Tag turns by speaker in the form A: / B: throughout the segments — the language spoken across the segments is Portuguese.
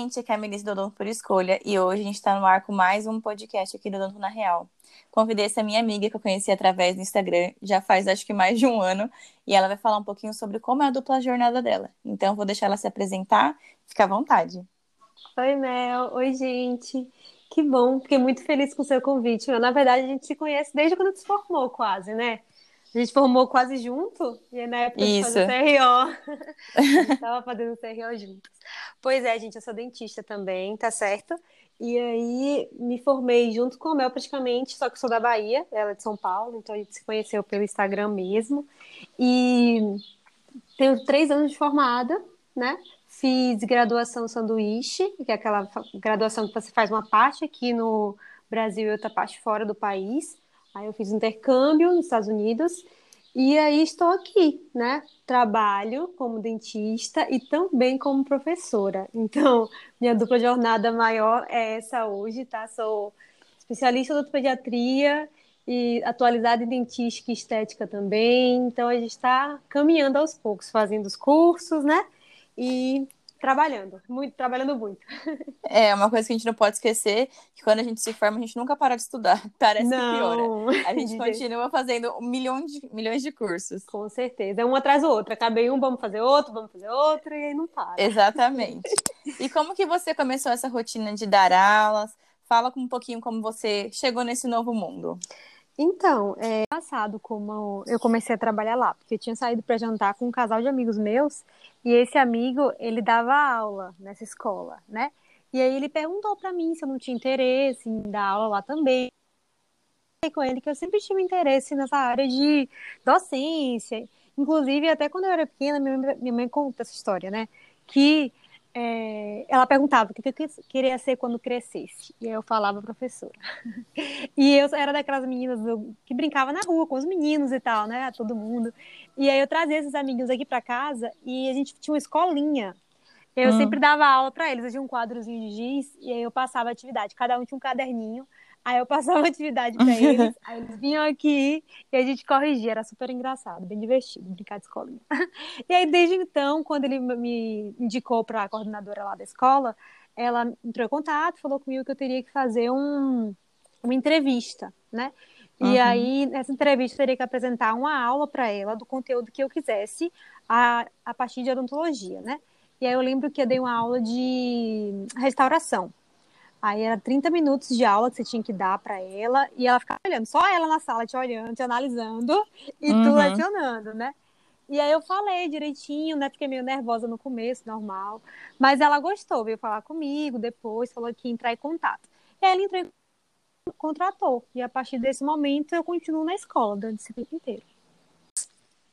A: gente, aqui é a Melissa do Odonto por Escolha e hoje a gente está no ar com mais um podcast aqui do Odonto na Real. Convidei essa minha amiga que eu conheci através do Instagram, já faz acho que mais de um ano, e ela vai falar um pouquinho sobre como é a dupla jornada dela. Então eu vou deixar ela se apresentar, fica à vontade.
B: Oi, Mel. Oi, gente. Que bom, fiquei muito feliz com o seu convite. Na verdade, a gente se conhece desde quando se formou, quase, né? A gente formou quase junto, e na época
A: Isso.
B: de fazer CRO. a gente tava fazendo CRO juntos. Pois é, gente, eu sou dentista também, tá certo? E aí me formei junto com a Mel praticamente, só que eu sou da Bahia, ela é de São Paulo, então a gente se conheceu pelo Instagram mesmo. E tenho três anos de formada, né? Fiz graduação sanduíche, que é aquela graduação que você faz uma parte aqui no Brasil e outra parte fora do país. Aí eu fiz intercâmbio nos Estados Unidos e aí estou aqui, né? Trabalho como dentista e também como professora. Então, minha dupla jornada maior é essa hoje, tá? Sou especialista em pediatria e atualizada em dentística e estética também. Então, a gente está caminhando aos poucos, fazendo os cursos, né? E trabalhando, muito, trabalhando muito.
A: É, uma coisa que a gente não pode esquecer, que quando a gente se forma, a gente nunca para de estudar. Parece
B: não.
A: que piora. A gente continua fazendo milhões de, milhões de cursos.
B: Com certeza. É um atrás do outro. Acabei um, vamos fazer outro, vamos fazer outro, e aí não para.
A: Exatamente. e como que você começou essa rotina de dar aulas? Fala um pouquinho como você chegou nesse novo mundo.
B: Então, é passado como eu comecei a trabalhar lá, porque eu tinha saído para jantar com um casal de amigos meus, e esse amigo, ele dava aula nessa escola, né? E aí ele perguntou para mim se eu não tinha interesse em dar aula lá também. E com ele que eu sempre tive interesse nessa área de docência. Inclusive, até quando eu era pequena, minha mãe, minha mãe conta essa história, né? Que é, ela perguntava o que eu queria ser quando crescesse. E aí eu falava professora. E eu era daquelas meninas que brincava na rua com os meninos e tal, né? Todo mundo. E aí eu trazia esses amiguinhos aqui para casa e a gente tinha uma escolinha. Eu hum. sempre dava aula para eles. Eu tinha um quadrozinho de giz e aí eu passava a atividade. Cada um tinha um caderninho. Aí eu passava atividade para eles, aí eles vinham aqui e a gente corrigia, era super engraçado, bem divertido brincar de escolinha. E aí desde então, quando ele me indicou para a coordenadora lá da escola, ela entrou em contato, falou comigo que eu teria que fazer um, uma entrevista, né? E uhum. aí, nessa entrevista, eu teria que apresentar uma aula para ela do conteúdo que eu quisesse a, a partir de odontologia, né? E aí eu lembro que eu dei uma aula de restauração. Aí era 30 minutos de aula que você tinha que dar para ela e ela ficava olhando, só ela na sala te olhando, te analisando e uhum. tu lecionando, né? E aí eu falei direitinho, né? Fiquei meio nervosa no começo, normal. Mas ela gostou, veio falar comigo depois, falou que ia entrar em contato. E aí ela entrou em contratou. E a partir desse momento eu continuo na escola, dando esse tempo inteiro.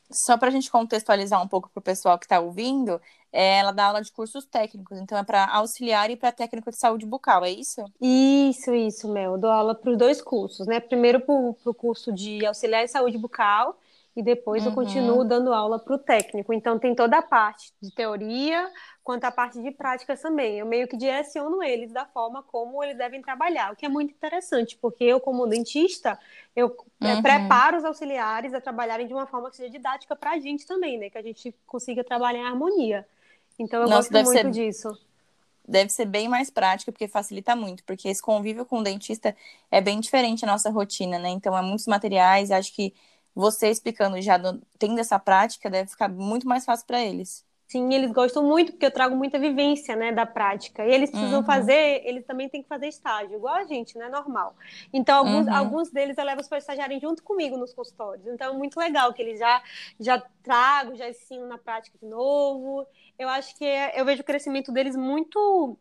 A: Só para a gente contextualizar um pouco para o pessoal que está ouvindo, é, ela dá aula de cursos técnicos, então é para auxiliar e para técnico de saúde bucal, é isso?
B: Isso, isso, Mel. Eu dou aula para os dois cursos, né? Primeiro para o curso de auxiliar em saúde bucal e depois uhum. eu continuo dando aula para o técnico. Então tem toda a parte de teoria quanto a parte de práticas também. Eu meio que direciono eles da forma como eles devem trabalhar, o que é muito interessante, porque eu, como dentista, eu uhum. preparo os auxiliares a trabalharem de uma forma que seja didática para a gente também, né? Que a gente consiga trabalhar em harmonia. Então eu Nossa, gosto muito ser... disso
A: deve ser bem mais prática, porque facilita muito, porque esse convívio com o dentista é bem diferente da nossa rotina, né? Então, é muitos materiais, acho que você explicando já tendo essa prática, deve ficar muito mais fácil para eles.
B: Sim, eles gostam muito, porque eu trago muita vivência, né, da prática. E eles precisam uhum. fazer, eles também têm que fazer estágio, igual a gente, né, normal. Então, alguns, uhum. alguns deles eu levo para estagiarem junto comigo nos consultórios. Então, é muito legal que eles já, já trago, já ensino na prática de novo. Eu acho que é, eu vejo o crescimento deles muito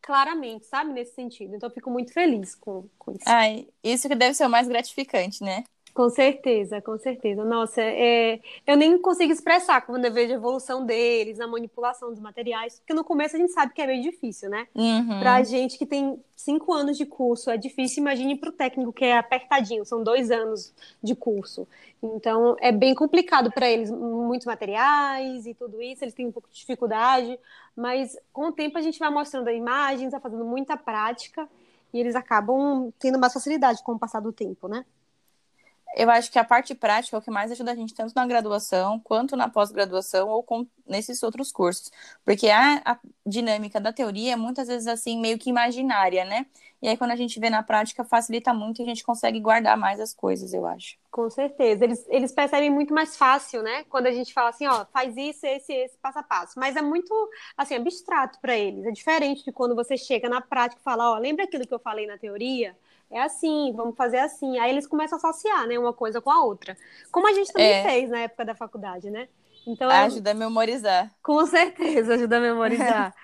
B: claramente, sabe, nesse sentido. Então, eu fico muito feliz com, com isso.
A: Ai, isso que deve ser o mais gratificante, né?
B: Com certeza, com certeza. Nossa, é, eu nem consigo expressar quando eu vejo a evolução deles, a manipulação dos materiais, porque no começo a gente sabe que é bem difícil, né?
A: Uhum.
B: Pra gente que tem cinco anos de curso, é difícil, imagine para o técnico que é apertadinho, são dois anos de curso. Então, é bem complicado para eles, muitos materiais e tudo isso, eles têm um pouco de dificuldade, mas com o tempo a gente vai mostrando imagens, vai fazendo muita prática, e eles acabam tendo mais facilidade com o passar do tempo, né?
A: Eu acho que a parte prática é o que mais ajuda a gente, tanto na graduação quanto na pós-graduação ou com, nesses outros cursos. Porque a, a, dinâmica da teoria é muitas vezes assim, meio que imaginária, né? E aí, quando a gente vê na prática, facilita muito e a gente consegue guardar mais as coisas, eu acho.
B: Com certeza. Eles, eles percebem muito mais fácil, né? Quando a gente fala assim, ó, faz isso, esse, esse, passo a passo. Mas é muito, assim, abstrato para eles. É diferente de quando você chega na prática e fala, ó, lembra aquilo que eu falei na teoria? É assim, vamos fazer assim. Aí eles começam a associar, né, uma coisa com a outra. Como a gente também é. fez na época da faculdade, né?
A: Então, ajuda a memorizar.
B: Com certeza, ajuda a memorizar.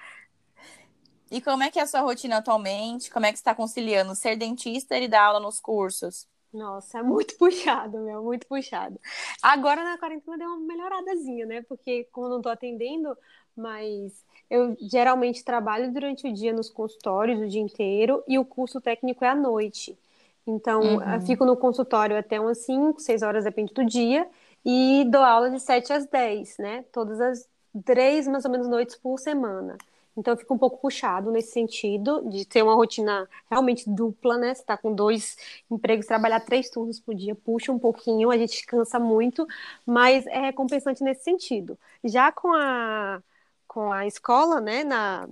A: e como é que é a sua rotina atualmente? Como é que você está conciliando ser dentista e dar aula nos cursos?
B: Nossa, é muito puxado, meu, muito puxado. Agora na quarentena deu uma melhoradazinha, né? Porque como não estou atendendo, mas eu geralmente trabalho durante o dia nos consultórios o dia inteiro e o curso técnico é à noite. Então, uhum. eu fico no consultório até umas 5, 6 horas, depende do dia, e dou aula de 7 às 10, né? Todas as três, mais ou menos, noites por semana. Então, fica um pouco puxado nesse sentido, de ter uma rotina realmente dupla, né? Você está com dois empregos, trabalhar três turnos por dia, puxa um pouquinho, a gente cansa muito, mas é recompensante nesse sentido. Já com a com a escola, né, na...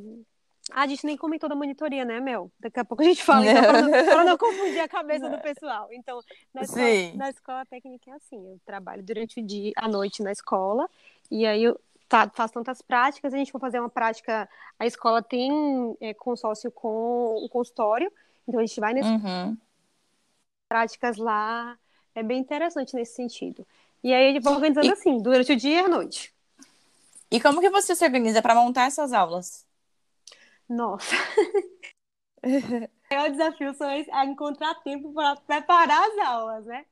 B: Ah, a gente nem comentou da monitoria, né, Mel? Daqui a pouco a gente fala, então, para não, não, confundir a cabeça do pessoal. Então, na escola, na escola, técnica é assim, eu trabalho durante o dia, à noite na escola, e aí eu tá, faço tantas práticas, a gente vai fazer uma prática, a escola tem é, consórcio com o consultório, então a gente vai nessas uhum. práticas lá, é bem interessante nesse sentido. E aí a gente vai organizando e... assim, durante o dia e à noite.
A: E como que você se organiza para montar essas aulas?
B: Nossa. o desafio só é encontrar tempo para preparar as aulas, né?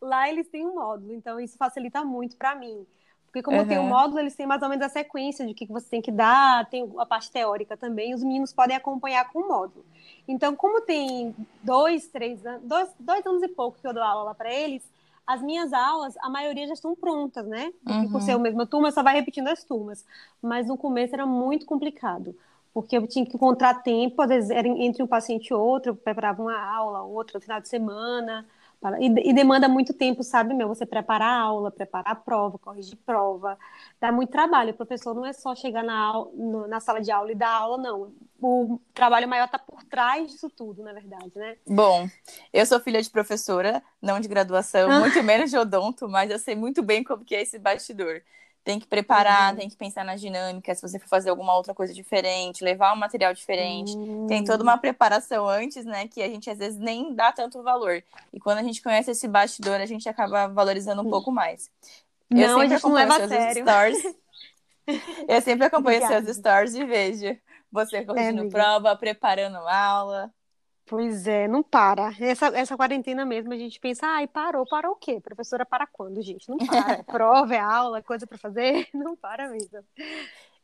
B: Lá eles têm um módulo, então isso facilita muito para mim. Porque como uhum. tem um módulo, eles têm mais ou menos a sequência de o que você tem que dar, tem a parte teórica também, os meninos podem acompanhar com o módulo. Então, como tem dois, três anos, dois, dois anos e pouco que eu dou aula lá para eles, as minhas aulas, a maioria já estão prontas, né? Porque uhum. por ser a mesma turma, só vai repetindo as turmas. Mas no começo era muito complicado, porque eu tinha que encontrar tempo, às vezes era entre um paciente e outro, eu preparava uma aula, outra no final de semana, e, e, demanda muito tempo, sabe, meu? Você preparar a aula, preparar a prova, corrigir prova. Dá muito trabalho. O professor não é só chegar na, aula, na sala de aula e dar aula, não. O trabalho maior está por trás disso tudo, na verdade, né?
A: Bom, eu sou filha de professora, não de graduação, ah. muito menos de odonto, mas eu sei muito bem como que é esse bastidor. Tem que preparar, uhum. tem que pensar na dinâmica, se você for fazer alguma outra coisa diferente, levar um material diferente. Uhum. Tem toda uma preparação antes, né? Que a gente às vezes nem dá tanto valor. E quando a gente conhece esse bastidor, a gente acaba valorizando um pouco mais.
B: Eu não, a gente não leva a sério.
A: Stories. Eu sempre acompanho Obrigada. seus stories e vejo você corrigindo é, prova, preparando aula.
B: Pois é, não para. Essa, essa quarentena mesmo, a gente pensa, ai, parou, parou o quê? Professora para quando, gente? Não para. Prova, é aula, coisa para fazer, não para mesmo.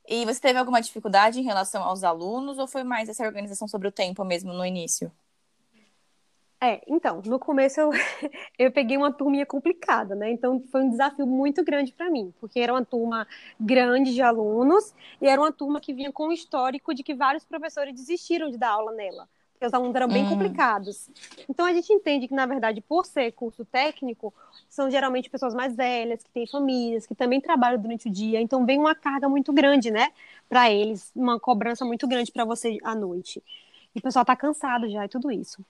A: E você teve alguma dificuldade em relação aos alunos ou foi mais essa organização sobre o tempo mesmo no início?
B: É, então, no começo eu, eu peguei uma turminha complicada, né? Então foi um desafio muito grande para mim, porque era uma turma grande de alunos e era uma turma que vinha com um histórico de que vários professores desistiram de dar aula nela porque os alunos eram bem hum. complicados. Então a gente entende que, na verdade, por ser curso técnico, são geralmente pessoas mais velhas, que têm famílias, que também trabalham durante o dia, então vem uma carga muito grande, né, para eles, uma cobrança muito grande para você à noite. E o pessoal está cansado já e tudo isso.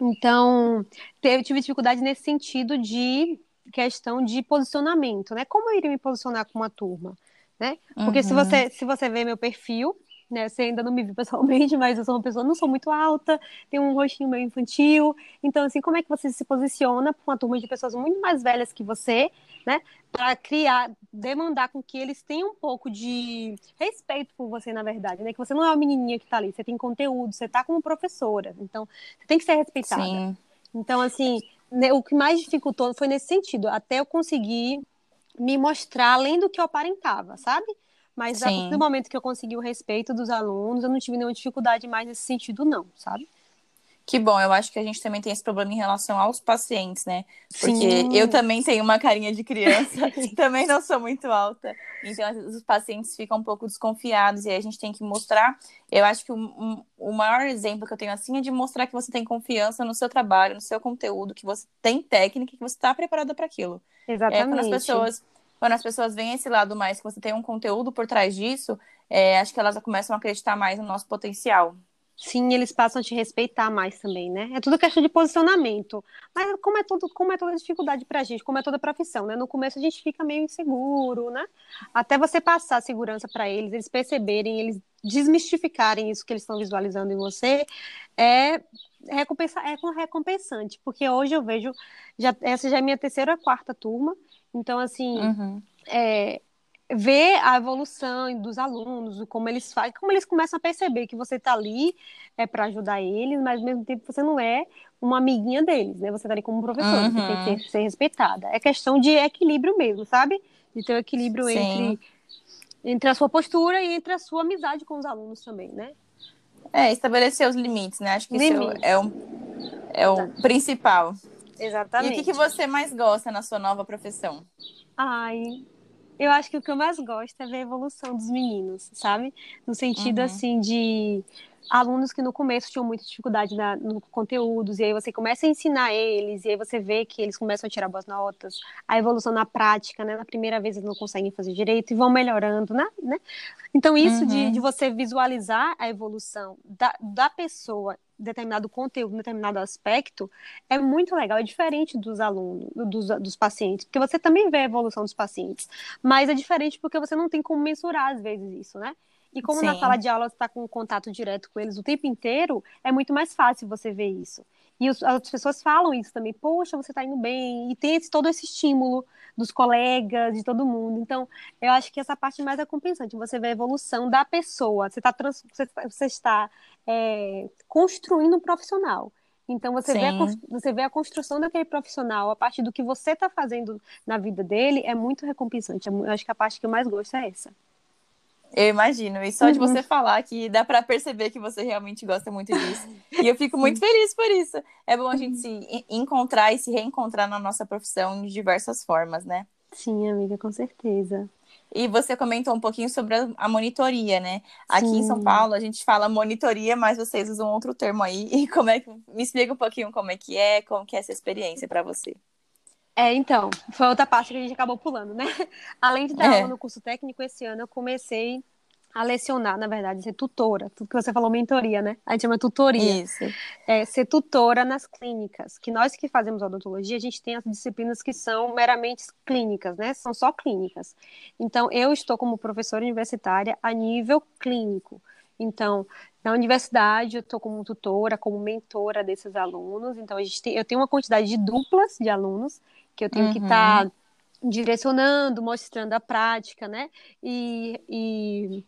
B: Então, teve, tive dificuldade nesse sentido de questão de posicionamento, né? Como eu iria me posicionar com uma turma, né? Porque uhum. se você se você vê meu perfil, né? Você ainda não me viu pessoalmente, mas eu sou uma pessoa, não sou muito alta, tenho um rostinho meio infantil. Então, assim, como é que você se posiciona para uma turma de pessoas muito mais velhas que você, né? Para criar, demandar com que eles tenham um pouco de respeito por você, na verdade, né? Que você não é uma menininha que está ali, você tem conteúdo, você está como professora. Então, você tem que ser respeitada. Sim. Então, assim, né, o que mais dificultou foi nesse sentido, até eu conseguir me mostrar além do que eu aparentava, sabe? Mas a partir do momento que eu consegui o respeito dos alunos, eu não tive nenhuma dificuldade mais nesse sentido, não, sabe?
A: Que bom, eu acho que a gente também tem esse problema em relação aos pacientes, né? Porque
B: Sim.
A: eu também tenho uma carinha de criança, também não sou muito alta. Então, os pacientes ficam um pouco desconfiados e aí a gente tem que mostrar. Eu acho que o, um, o maior exemplo que eu tenho assim é de mostrar que você tem confiança no seu trabalho, no seu conteúdo, que você tem técnica, que você está preparada para aquilo.
B: Exatamente.
A: É, quando as pessoas quando as pessoas veem esse lado mais, que você tem um conteúdo por trás disso, é, acho que elas começam a acreditar mais no nosso potencial.
B: Sim, eles passam a te respeitar mais também, né? É tudo questão de posicionamento. Mas como é, tudo, como é toda dificuldade pra gente, como é toda profissão, né? No começo a gente fica meio inseguro, né? Até você passar segurança para eles, eles perceberem, eles desmistificarem isso que eles estão visualizando em você, é, recompensa, é recompensante. Porque hoje eu vejo, já, essa já é minha terceira ou quarta turma, então, assim,
A: Uhum.
B: é, ver a evolução dos alunos, como eles fazem, como eles começam a perceber que você está ali é para ajudar eles, mas ao mesmo tempo você não é uma amiguinha deles, né? Você está ali como professor,
A: Uhum.
B: você tem que ser, ser respeitada. É questão de equilíbrio mesmo, sabe? De ter o equilíbrio
A: Sim.
B: entre, entre a sua postura e entre a sua amizade com os alunos também, né?
A: É, estabelecer os limites, né? Acho que isso é o, é o principal. E
B: Exatamente.
A: o que, que você mais gosta na sua nova profissão?
B: Ai, eu acho que o que eu mais gosto é ver a evolução dos meninos, sabe? No sentido,
A: Uhum.
B: assim, de alunos que no começo tinham muita dificuldade na, no conteúdos, e aí você começa a ensinar eles, e aí você vê que eles começam a tirar boas notas, a evolução na prática, né? Na primeira vez eles não conseguem fazer direito e vão melhorando, né? né? Então, isso de,
A: Uhum.
B: de você visualizar a evolução da, da pessoa determinado conteúdo, determinado aspecto, é muito legal, é diferente dos alunos, dos, dos pacientes, porque você também vê a evolução dos pacientes, mas é diferente porque você não tem como mensurar, às vezes, isso, né? E como na
A: Sim.
B: sala de aula você está com contato direto com eles o tempo inteiro, é muito mais fácil você ver isso. E os- as pessoas falam isso também, poxa, você está indo bem, e tem esse- todo esse estímulo dos colegas, de todo mundo. Então, eu acho que essa parte mais é compensante, você vê a evolução da pessoa, você, tá trans- você, você está é, construindo um profissional. Então, você vê, a, você vê a construção daquele profissional a partir do que você está fazendo na vida dele, é muito recompensante. Eu acho que a parte que eu mais gosto é essa.
A: Eu imagino. E só de
B: Uhum.
A: você falar que dá pra perceber que você realmente gosta muito disso. E eu fico muito feliz por isso. É bom a gente se en- encontrar e se reencontrar na nossa profissão de diversas formas, né?
B: Sim, amiga, com certeza.
A: E você comentou um pouquinho sobre a, monitoria, né? Aqui em São. Paulo a gente fala monitoria, mas vocês usam outro termo aí. E como é que me explica um pouquinho como é que é, como que é essa experiência pra você?
B: É, então, foi outra parte que a gente acabou pulando, né? Além de dar
A: É.
B: aula no curso técnico, esse ano eu comecei a lecionar, na verdade, ser tutora. Tudo que você falou, mentoria, né? A gente chama tutoria.
A: Isso.
B: É, ser tutora nas clínicas. Que nós que fazemos odontologia, a gente tem as disciplinas que são meramente clínicas, né? São só clínicas. Então, eu estou como professora universitária a nível clínico. Então, na universidade, eu estou como tutora, como mentora desses alunos. Então, a gente tem, eu tenho uma quantidade de duplas de alunos que eu tenho que
A: Uhum.
B: estar direcionando, mostrando a prática, né? E, e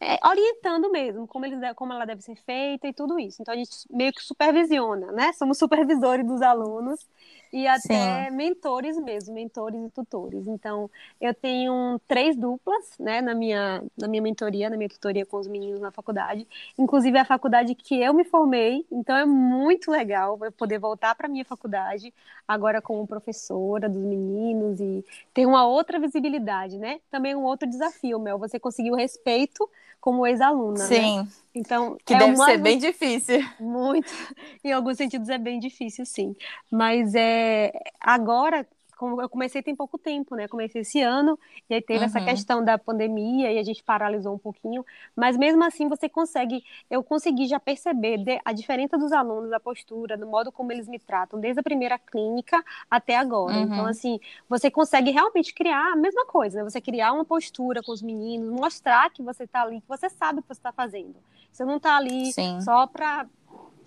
B: é, orientando mesmo como, eles, como ela deve ser feita e tudo isso. Então, a gente meio que supervisiona, né? Somos supervisores dos alunos e até mentores mesmo, mentores e tutores. Então, eu tenho três duplas, né, na minha, na minha mentoria, na minha tutoria com os meninos na faculdade. Inclusive, é a faculdade que eu me formei, então é muito legal eu poder voltar para a minha faculdade, agora como professora dos meninos e ter uma outra visibilidade, né? Também um outro desafio, Mel, você conseguir o respeito como ex-aluna, né?
A: Sim,
B: Então,
A: que
B: é
A: deve
B: uma-
A: ser bem difícil.
B: muito. Em alguns sentidos é bem difícil, sim. Mas é agora, como eu comecei tem pouco tempo, né? Comecei esse ano, e aí teve essa
A: Uhum.
B: questão da pandemia e a gente paralisou um pouquinho. Mas mesmo assim você consegue, eu consegui já perceber a diferença dos alunos, a postura, do modo como eles me tratam, desde a primeira clínica até agora.
A: Uhum.
B: Então, assim, você consegue realmente criar a mesma coisa, né? Você criar uma postura com os meninos, mostrar que você está ali, que você sabe o que você está fazendo. Você não está ali
A: Sim.
B: só para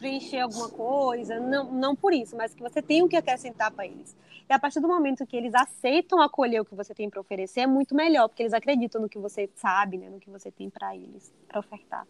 B: preencher alguma coisa, não, não por isso, mas que você tem o que acrescentar para eles. E a partir do momento que eles aceitam acolher o que você tem para oferecer, é muito melhor, porque eles acreditam no que você sabe, né, no que você tem para eles, para ofertar.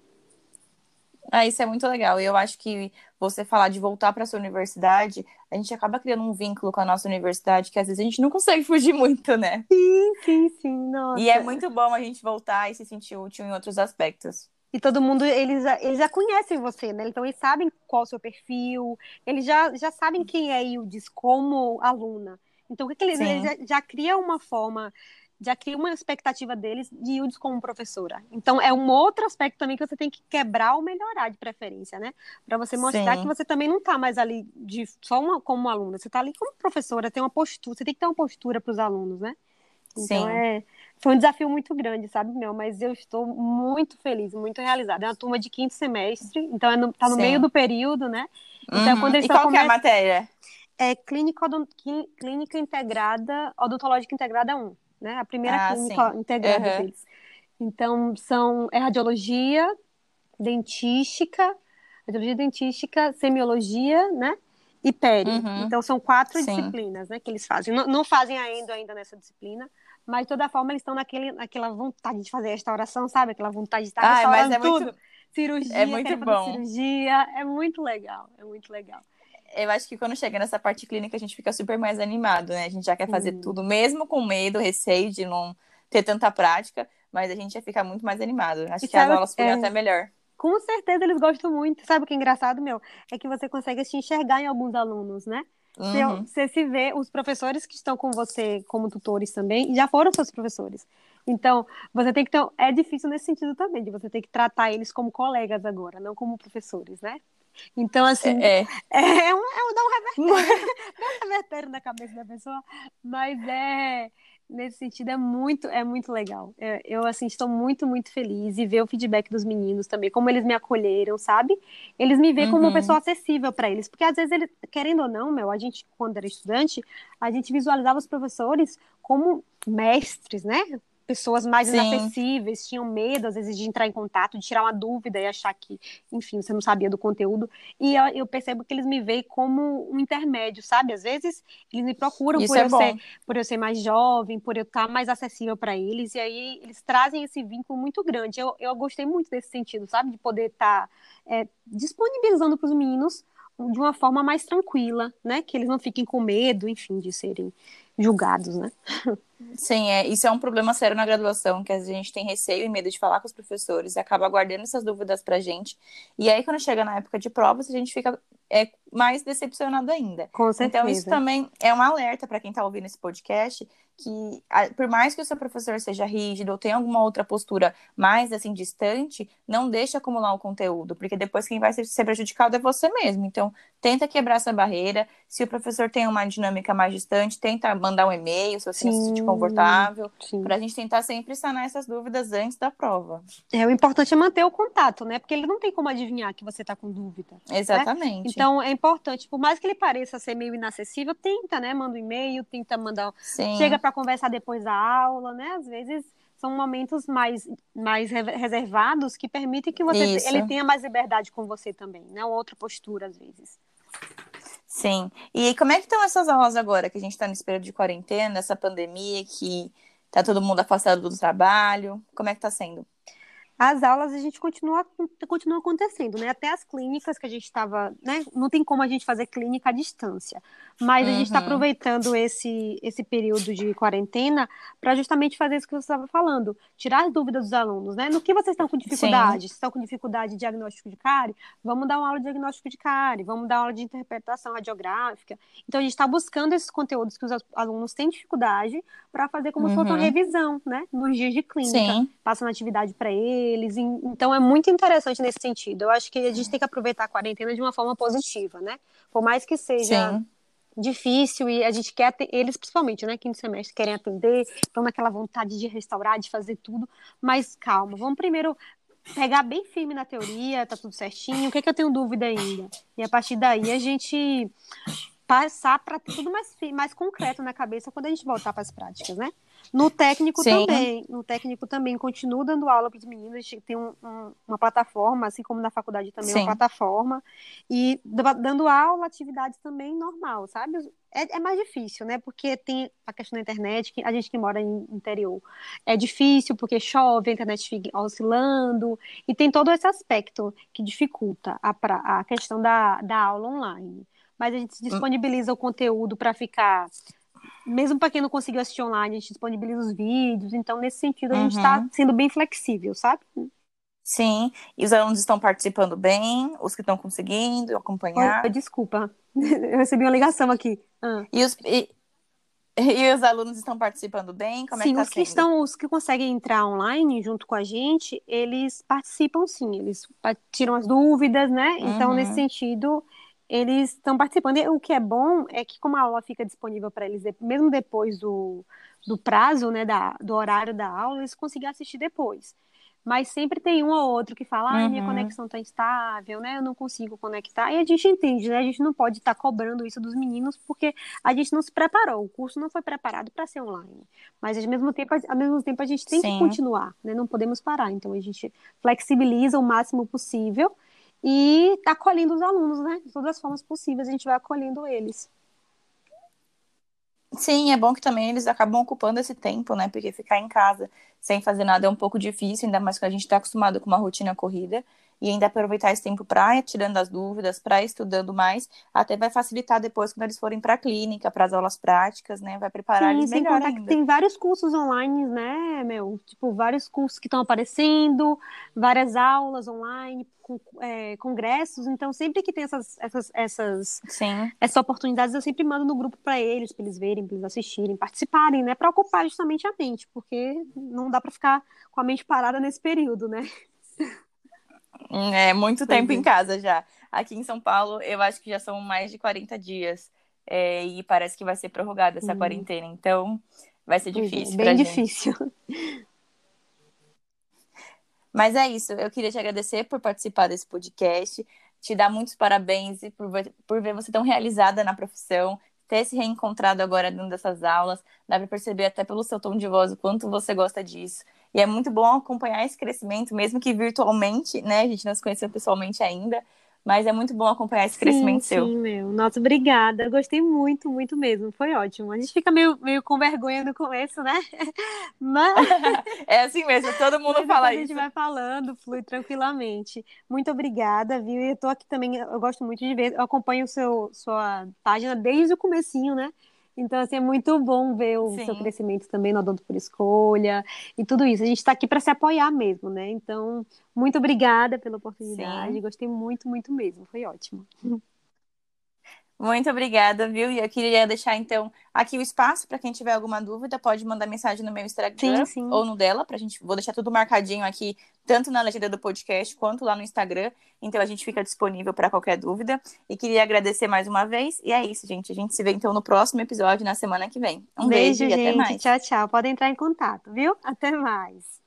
A: Ah, isso é muito legal. E eu acho que você falar de voltar para sua universidade, a gente acaba criando um vínculo com a nossa universidade que às vezes a gente não consegue fugir muito, né?
B: Sim, sim, sim, nossa.
A: E é muito bom a gente voltar e se sentir útil em outros aspectos.
B: E todo mundo, eles, eles já conhecem você, né? Então, eles sabem qual é o seu perfil, eles já, já sabem quem é Ildis como aluna. Então, o que, que eles, eles já, já criam uma forma já cria uma expectativa deles de Yildiz como professora. Então, é um outro aspecto também que você tem que quebrar ou melhorar de preferência, né? Para você mostrar Sim. que você também não está mais ali de só uma, como aluna, você está ali como professora, tem uma postura, você tem que ter uma postura para os alunos, né? Então, Sim. é, foi um desafio muito grande, sabe, meu? Mas eu estou muito feliz, muito realizada. É uma turma de quinto semestre, então está é no, tá no meio do período, né?
A: Então, uhum. quando eles e qual come... é a matéria?
B: É clínica, clínica integrada, odontológica integrada 1 né? A primeira ah, clínica sim. integrada uhum. deles. Então, são é radiologia, dentística, radiologia dentística, semiologia, né? E pério. Uhum. Então, são quatro sim. disciplinas, né? Que eles fazem. Não, não fazem ainda, ainda nessa disciplina, mas de toda forma eles estão naquele, naquela vontade de fazer restauração, sabe? Aquela vontade de estar mas é tudo. Muito... Cirurgia,
A: é muito bom.
B: cirurgia, é muito legal, é muito legal
A: eu acho que quando chega nessa parte clínica a gente fica super mais animado, né? A gente já quer fazer hum. tudo, mesmo com medo, receio de não ter tanta prática, mas a gente já fica muito mais animado. Acho e que sabe, as aulas foram é... até melhor.
B: Com certeza eles gostam muito. Sabe o que é engraçado, meu? É que você consegue se enxergar em alguns alunos, né? Uhum. Você, se vê, os professores que estão com você como tutores também, já foram seus professores. Então, você tem que ter. É difícil nesse sentido também, de você ter que tratar eles como colegas agora, não como professores, né? Então, assim, é, é, é um, é um, dá um revertério, dá um revertério na cabeça da pessoa, mas é, nesse sentido, é muito, é muito legal. É, eu, assim, estou muito, muito feliz e ver o feedback dos meninos também, como eles me acolheram, sabe? Eles me veem uhum. como uma uhum. pessoa acessível para eles, porque às vezes, eles, querendo ou não, meu, a gente, quando era estudante, a gente visualizava os professores como mestres, né? Pessoas mais Sim. inacessíveis, tinham medo, às vezes, de entrar em contato, de tirar uma dúvida e achar que, enfim, você não sabia do conteúdo. E eu, eu percebo que eles me veem como um intermédio, sabe? Às vezes, eles me procuram por, é eu ser, por eu ser mais jovem, por eu estar mais acessível para eles, e aí eles trazem esse vínculo muito grande. Eu, eu gostei muito desse sentido, sabe? De poder estar é, disponibilizando para os meninos de uma forma mais tranquila, né? Que eles não fiquem com medo, enfim, de serem julgados, né?
A: Sim, é, isso é um problema sério na graduação, que a gente tem receio e medo de falar com os professores, e acaba guardando essas dúvidas pra gente. E aí, quando chega na época de provas, a gente fica é, mais decepcionado ainda.
B: Com certeza.
A: Então, isso também é um alerta para quem está ouvindo esse podcast, que por mais que o seu professor seja rígido ou tenha alguma outra postura mais assim distante, não deixe acumular o conteúdo, porque depois quem vai ser prejudicado é você mesmo. Então, tenta quebrar essa barreira. Se o professor tem uma dinâmica mais distante, tenta mandar um e-mail se você sim, se sentir confortável, para a gente tentar sempre sanar essas dúvidas antes da prova.
B: É, o importante é manter o contato, né? Porque ele não tem como adivinhar que você está com dúvida.
A: Né? Exatamente.
B: Né? Então, é importante, por mais que ele pareça ser meio inacessível, tenta, né? Manda um e-mail, tenta mandar. Sim. Chega para conversar depois da aula, né? Às vezes são momentos mais, mais reservados que permitem que você ele tenha mais liberdade com você também, né? Outra postura, às vezes.
A: Sim. E como é que estão essas aulas agora, que a gente está no período de quarentena, essa pandemia, que tá todo mundo afastado do trabalho? Como é que está sendo?
B: As aulas a gente continua, continua acontecendo, né? Até as clínicas que a gente estava, né? Não tem como a gente fazer clínica à distância, mas uhum. a gente está uhum. aproveitando esse, esse período de quarentena para justamente fazer isso que você estava falando, tirar as dúvidas dos alunos, né? No que vocês estão com dificuldade? Se estão com dificuldade de diagnóstico de cárie, vamos dar uma aula de diagnóstico de cárie, vamos dar uma aula de interpretação radiográfica. Então a gente está buscando esses conteúdos que os alunos têm dificuldade para fazer como uhum. se fosse uma uhum. revisão, né? Nos dias de clínica, Sim. passando atividade para eles eles. Então é muito interessante nesse sentido. Eu acho que a gente tem que aproveitar a quarentena de uma forma positiva, né? Por mais que seja Sim. difícil e a gente quer eles principalmente, né, quinto semestre querem atender, estão naquela vontade de restaurar, de fazer tudo, mas calma, vamos primeiro pegar bem firme na teoria, tá tudo certinho, o que, é que eu tenho dúvida ainda? E a partir daí a gente passar para tudo mais, mais concreto na cabeça quando a gente voltar para as práticas, né? No técnico Sim. também, no técnico também, continuo dando aula para os meninos, a gente tem um, um, uma plataforma, assim como na faculdade também, Sim. uma plataforma, e dando aula, atividades também normal, sabe? É, é, mais difícil, né? Porque tem a questão da internet, que a gente que mora em interior, é difícil porque chove, a internet fica oscilando, e tem todo esse aspecto que dificulta a, pra, a questão da, da aula online. Mas a gente hum. disponibiliza o conteúdo para ficar mesmo para quem não conseguiu assistir online, a gente disponibiliza os vídeos. Então, nesse sentido, a gente está uhum. sendo bem flexível, sabe?
A: Sim, e os alunos estão participando bem, os que estão conseguindo acompanhar.
B: Oi, desculpa, eu recebi uma ligação aqui.
A: Ah. E, os, e, e, os alunos estão participando bem? Como
B: sim,
A: é que tá
B: os que estão, os que conseguem entrar online junto com a gente, eles participam sim, eles tiram as dúvidas, né? Então, uhum. Então, nesse sentido, eles estão participando. E o que é bom é que, como a aula fica disponível para eles, mesmo depois do, do prazo, né, da, do horário da aula, eles conseguem assistir depois. Mas sempre tem um ou outro que fala, ah, minha uhum. conexão tá instável, né? Eu não consigo conectar. E a gente entende, né? A gente não pode estar tá cobrando isso dos meninos porque a gente não se preparou. O curso não foi preparado para ser online. Mas ao mesmo tempo, ao mesmo tempo a gente tem Sim. que continuar, né? Não podemos parar. Então a gente flexibiliza o máximo possível e está acolhendo os alunos, né? De todas as formas possíveis, a gente vai acolhendo eles.
A: Sim, é bom que também eles acabam ocupando esse tempo, né? Porque ficar em casa sem fazer nada é um pouco difícil, ainda mais quando a gente está acostumado com uma rotina corrida e ainda aproveitar esse tempo para ir tirando as dúvidas, para estudando mais, até vai facilitar depois quando eles forem para a clínica, para as aulas práticas, né? Vai preparar Sim, eles melhor ainda.
B: tem vários cursos online, né, meu? Tipo, vários cursos que estão aparecendo, várias aulas online, com, é, congressos, então sempre que tem essas essas essas, essas oportunidades, eu sempre mando no grupo para eles, para eles verem, para eles assistirem, participarem, né, para ocupar justamente a mente, porque não dá para ficar com a mente parada nesse período, né?
A: É muito tempo em é. casa já. Aqui em São Paulo, eu acho que já são mais de 40 dias. É, e parece que vai ser prorrogada essa hum. quarentena. Então, vai ser é, difícil.
B: Bem difícil.
A: Mas é isso. Eu queria te agradecer por participar desse podcast. Te dar muitos parabéns por, por ver você tão realizada na profissão, ter se reencontrado agora dentro dessas aulas. Dá para perceber até pelo seu tom de voz o quanto você gosta disso. E é muito bom acompanhar esse crescimento, mesmo que virtualmente, né? A gente não se conheceu pessoalmente ainda, mas é muito bom acompanhar esse crescimento
B: sim,
A: seu.
B: Sim, meu. Nossa, obrigada. Gostei muito, muito mesmo. Foi ótimo. A gente fica meio, meio com vergonha no começo, né?
A: Mas... é assim mesmo, todo mundo Mas fala isso.
B: A gente vai falando, flui tranquilamente. Muito obrigada, viu? E eu tô aqui também, eu gosto muito de ver, eu acompanho o seu, sua página desde o comecinho, né? Então, assim, é muito bom ver o Sim. seu crescimento também no Odonto por Escolha e tudo isso. A gente está aqui para se apoiar mesmo, né? Então, muito obrigada pela oportunidade. Sim. Gostei muito, muito mesmo. Foi ótimo.
A: Muito obrigada, viu? E eu queria deixar, então, aqui o espaço para quem tiver alguma dúvida, pode mandar mensagem no meu Instagram sim, sim. ou no dela, pra gente. Vou deixar tudo marcadinho aqui, tanto na legenda do podcast quanto lá no Instagram. Então a gente fica disponível para qualquer dúvida. E queria agradecer mais uma vez. E é isso, gente. A gente se vê então no próximo episódio na semana que vem. Um beijo, beijo e
B: gente.
A: até mais.
B: Tchau, tchau. Podem entrar em contato, viu? Até mais.